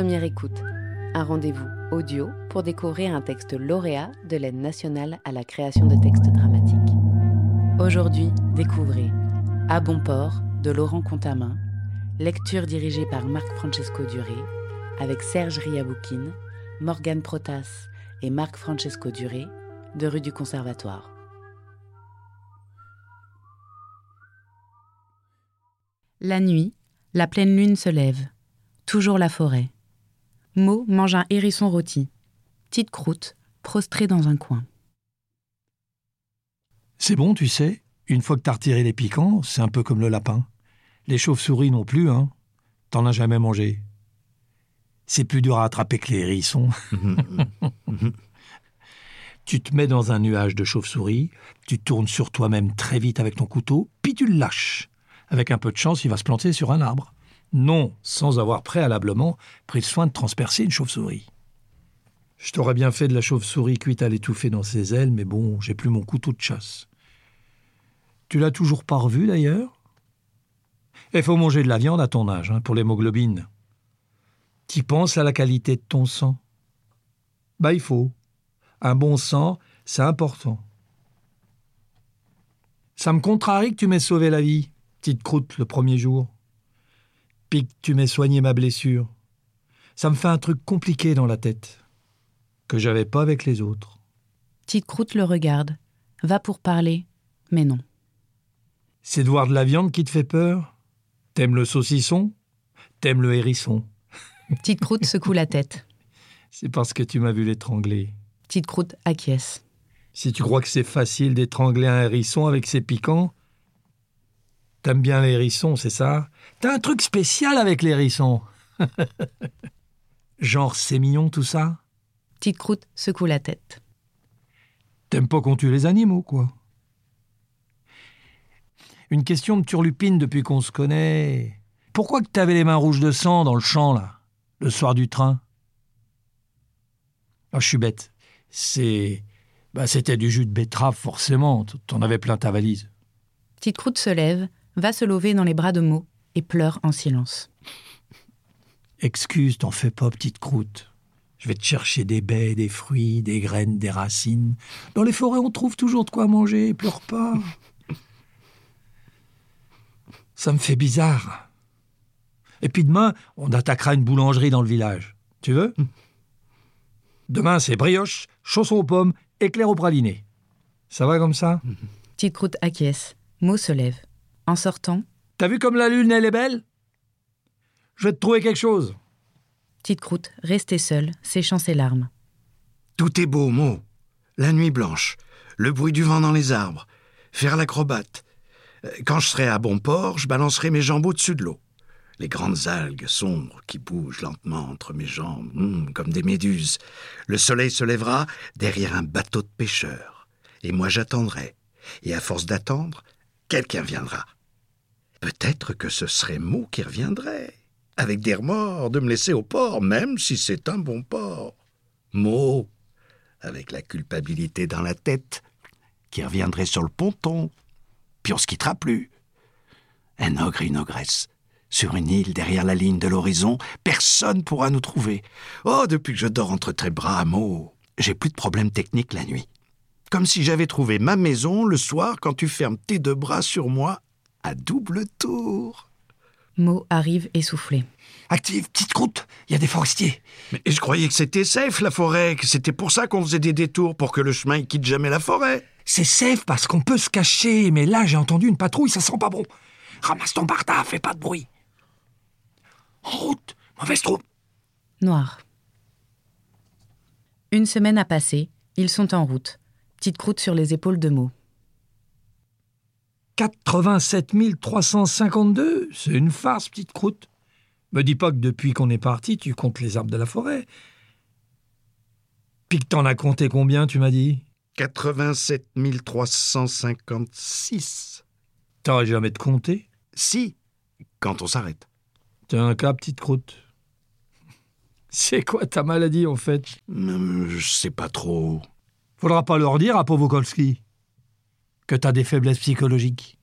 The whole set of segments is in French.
Première écoute, un rendez-vous audio pour découvrir un texte lauréat de l'aide nationale à la création de textes dramatiques. Aujourd'hui, découvrez À bon port de Laurent Contamin, lecture dirigée par Marc-Francesco Duré, avec Serge Riaboukine, Morgane Protas et Marc-Francesco Duré, de rue du Conservatoire. La nuit, la pleine lune se lève. Toujours la forêt. Mo mange un hérisson rôti. Petite croûte, prostrée dans un coin. C'est bon, tu sais. Une fois que t'as retiré les piquants, c'est un peu comme le lapin. Les chauves-souris non plus, hein. T'en as jamais mangé. C'est plus dur à attraper que les hérissons. tu te mets dans un nuage de chauves-souris, tu tournes sur toi-même très vite avec ton couteau, puis tu le lâches. Avec un peu de chance, il va se planter sur un arbre. Non, sans avoir préalablement pris soin de transpercer une chauve-souris. Je t'aurais bien fait de la chauve-souris cuite à l'étouffer dans ses ailes, mais bon, j'ai plus mon couteau de chasse. Tu l'as toujours pas revu d'ailleurs? Il faut manger de la viande à ton âge, hein, pour l'hémoglobine. Tu penses à la qualité de ton sang? Bah il faut. Un bon sang, c'est important. Ça me contrarie que tu m'aies sauvé la vie, petite croûte, le premier jour. Que tu m'aies soigné ma blessure. Ça me fait un truc compliqué dans la tête, que j'avais pas avec les autres. Petite croûte le regarde, va pour parler, mais non. C'est de voir de la viande qui te fait peur? T'aimes le saucisson? T'aimes le hérisson? Petite croûte secoue la tête. C'est parce que tu m'as vu l'étrangler. Petite croûte acquiesce. Si tu crois que c'est facile d'étrangler un hérisson avec ses piquants, t'aimes bien les hérissons, c'est ça? T'as un truc spécial avec les hérissons. Genre, c'est mignon tout ça? Petite croûte secoue la tête. T'aimes pas qu'on tue les animaux, quoi? Une question me turlupine depuis qu'on se connaît. Pourquoi que t'avais les mains rouges de sang dans le champ, là, le soir du train? Ah, je suis bête. C'est. Bah, c'était du jus de betterave, forcément. T'en avais plein ta valise. Petite croûte se lève, va se lever dans les bras de Mo et pleure en silence. Excuse, t'en fais pas, petite croûte. Je vais te chercher des baies, des fruits, des graines, des racines. Dans les forêts, on trouve toujours de quoi manger, pleure pas. Ça me fait bizarre. Et puis demain, on attaquera une boulangerie dans le village. Tu veux? Demain, c'est brioche, chaussons aux pommes, éclair au praliné. Ça va comme ça? Petite croûte acquiesce. Mo se lève. En sortant, T'as vu comme la lune, elle est belle? Je vais te trouver quelque chose. petite croûte, restée seule, séchant ses larmes. Tout est beau, Mo. La nuit blanche, le bruit du vent dans les arbres, faire l'acrobate. Euh, Quand je serai à bon port, je balancerai mes jambes au-dessus de l'eau. Les grandes algues sombres qui bougent lentement entre mes jambes, hum, comme des méduses. Le soleil se lèvera derrière un bateau de pêcheurs. Et moi j'attendrai. Et à force d'attendre, quelqu'un viendra. Peut-être que ce serait Mo qui reviendrait, avec des remords de me laisser au port, même si c'est un bon port. Mo, avec la culpabilité dans la tête, qui reviendrait sur le ponton. Puis on se quittera plus. Un ogre et une ogresse. Sur une île derrière la ligne de l'horizon, personne pourra nous trouver. Oh, depuis que je dors entre tes bras, Mo, j'ai plus de problèmes techniques la nuit. Comme si j'avais trouvé ma maison le soir quand tu fermes tes deux bras sur moi à double tour. Mo arrive essoufflé. Active, petite croûte, il y a des forestiers. Mais je croyais que c'était safe la forêt, que c'était pour ça qu'on faisait des détours, pour que le chemin il quitte jamais la forêt. C'est safe parce qu'on peut se cacher, mais là j'ai entendu une patrouille, ça sent pas bon. Ramasse ton barda, fais pas de bruit. En route, mauvaise troupe. Noir. Une semaine a passé, ils sont en route. Petite croûte sur les épaules de Mo. 87 352, c'est une farce, petite croûte. Me dis pas que depuis qu'on est parti, tu comptes les arbres de la forêt. Puis que t'en as compté combien, tu m'as dit? 87 356. T'aurais jamais de compter Si, quand on s'arrête. T'es un cas, petite croûte? C'est quoi ta maladie, en fait? Hum, Je sais pas trop. Faudra pas leur dire à Povokolski que t'as des faiblesses psychologiques.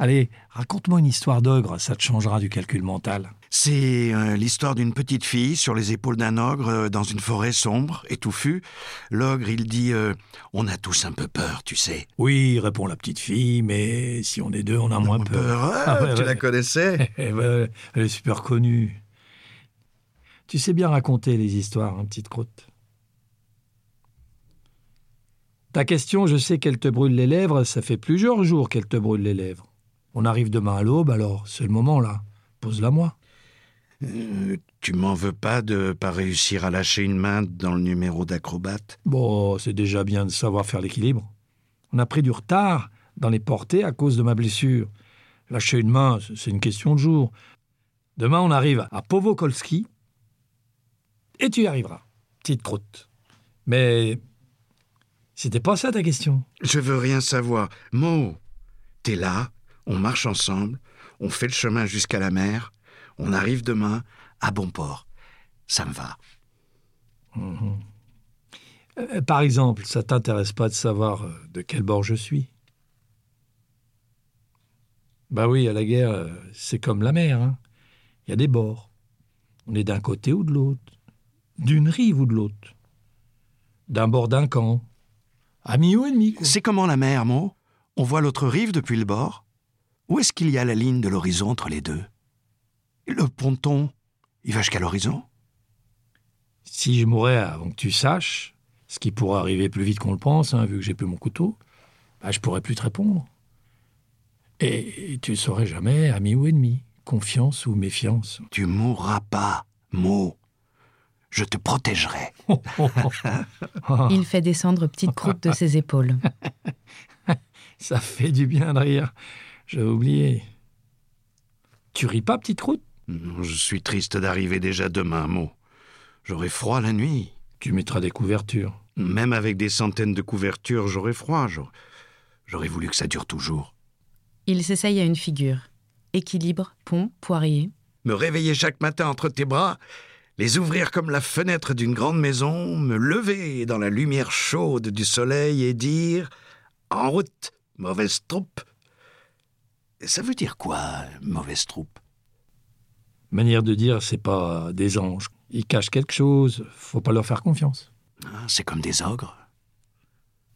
Allez, raconte-moi une histoire d'ogre, ça te changera du calcul mental. C'est euh, l'histoire d'une petite fille sur les épaules d'un ogre euh, dans une forêt sombre et touffue. L'ogre, il dit euh, On a tous un peu peur, tu sais. Oui, répond la petite fille, mais si on est deux, on a moins peur. Ah, Ah ouais, tu ouais. la connaissais Eh ben, elle est super connue. Tu sais bien raconter les histoires, hein, petite croûte. Ta question, je sais qu'elle te brûle les lèvres, ça fait plusieurs jours qu'elle te brûle les lèvres. On arrive demain à l'aube, alors c'est le moment là. Pose-la moi. Euh, Tu m'en veux pas de pas réussir à lâcher une main dans le numéro d'acrobate? Bon, c'est déjà bien de savoir faire l'équilibre. On a pris du retard dans les portées à cause de ma blessure. Lâcher une main, c'est une question de jour. Demain, on arrive à Povokolski et tu y arriveras, petite croûte. Mais c'était pas ça ta question? Je veux rien savoir. Mo, t'es là, on marche ensemble, on fait le chemin jusqu'à la mer, on arrive demain à bon port. Ça me va. Euh, Par exemple, ça t'intéresse pas de savoir euh, de quel bord je suis? Bah oui, à la guerre, euh, c'est comme la mer. hein. Il y a des bords. On est d'un côté ou de l'autre. D'une rive ou de l'autre. D'un bord d'un camp. Amis ou ennemis, quoi. C'est comment la mer, Mo? On voit l'autre rive depuis le bord? Où est-ce qu'il y a la ligne de l'horizon entre les deux? Le ponton, il va jusqu'à l'horizon? Si je mourais avant que tu saches, ce qui pourrait arriver plus vite qu'on le pense, hein, vu que j'ai plus mon couteau, bah, je pourrais plus te répondre. Et, et tu ne saurais jamais, ami ou ennemi, confiance ou méfiance. Tu mourras pas, Mo. Je te protégerai. Il fait descendre Petite Croûte de ses épaules. ça fait du bien de rire. J'avais oublié. Tu ris pas, petite Non, Je suis triste d'arriver déjà demain, Mo. J'aurai froid la nuit. Tu mettras des couvertures. Même avec des centaines de couvertures, j'aurais froid. J'aurais- J'aurais voulu que ça dure toujours. Il s'essaye à une figure. Équilibre, pont, poirier. Me réveiller chaque matin entre tes bras, les ouvrir comme la fenêtre d'une grande maison, me lever dans la lumière chaude du soleil et dire En route, mauvaise troupe. Ça veut dire quoi, mauvaise troupe? Manière de dire, c'est pas des anges. Ils cachent quelque chose, faut pas leur faire confiance. Hein, C'est comme des ogres.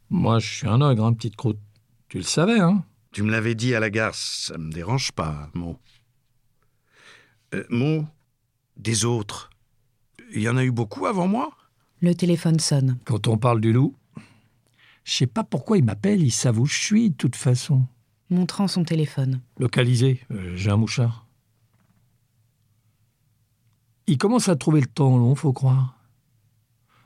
Moi, je suis un ogre, hein, petite croûte. Tu le savais, hein? Tu me l'avais dit à la gare, ça me dérange pas, Mo. Euh, Mo, des autres. Il y en a eu beaucoup avant moi Le téléphone sonne. Quand on parle du loup, je sais pas pourquoi ils m'appellent, ils savent où je suis, de toute façon. Montrant son téléphone. Localisé, euh, j'ai un mouchard. Il commence à trouver le temps long, faut croire.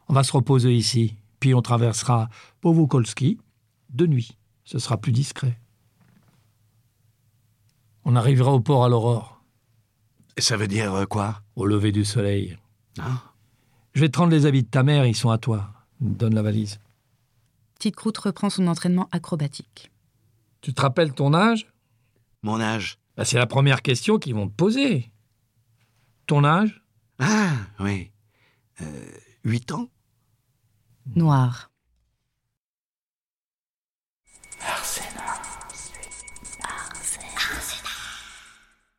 On va se reposer ici, puis on traversera Povokolski de nuit. Ce sera plus discret. On arrivera au port à l'aurore, Et ça veut dire euh, quoi? Au lever du soleil. Hein Je vais te rendre les habits de ta mère, ils sont à toi. Donne la valise. Petite Croûte reprend son entraînement acrobatique. Tu te rappelles ton âge? Mon âge Bah, C'est la première question qu'ils vont te poser. Ton âge? Ah, oui. Euh, Huit ans? Noir.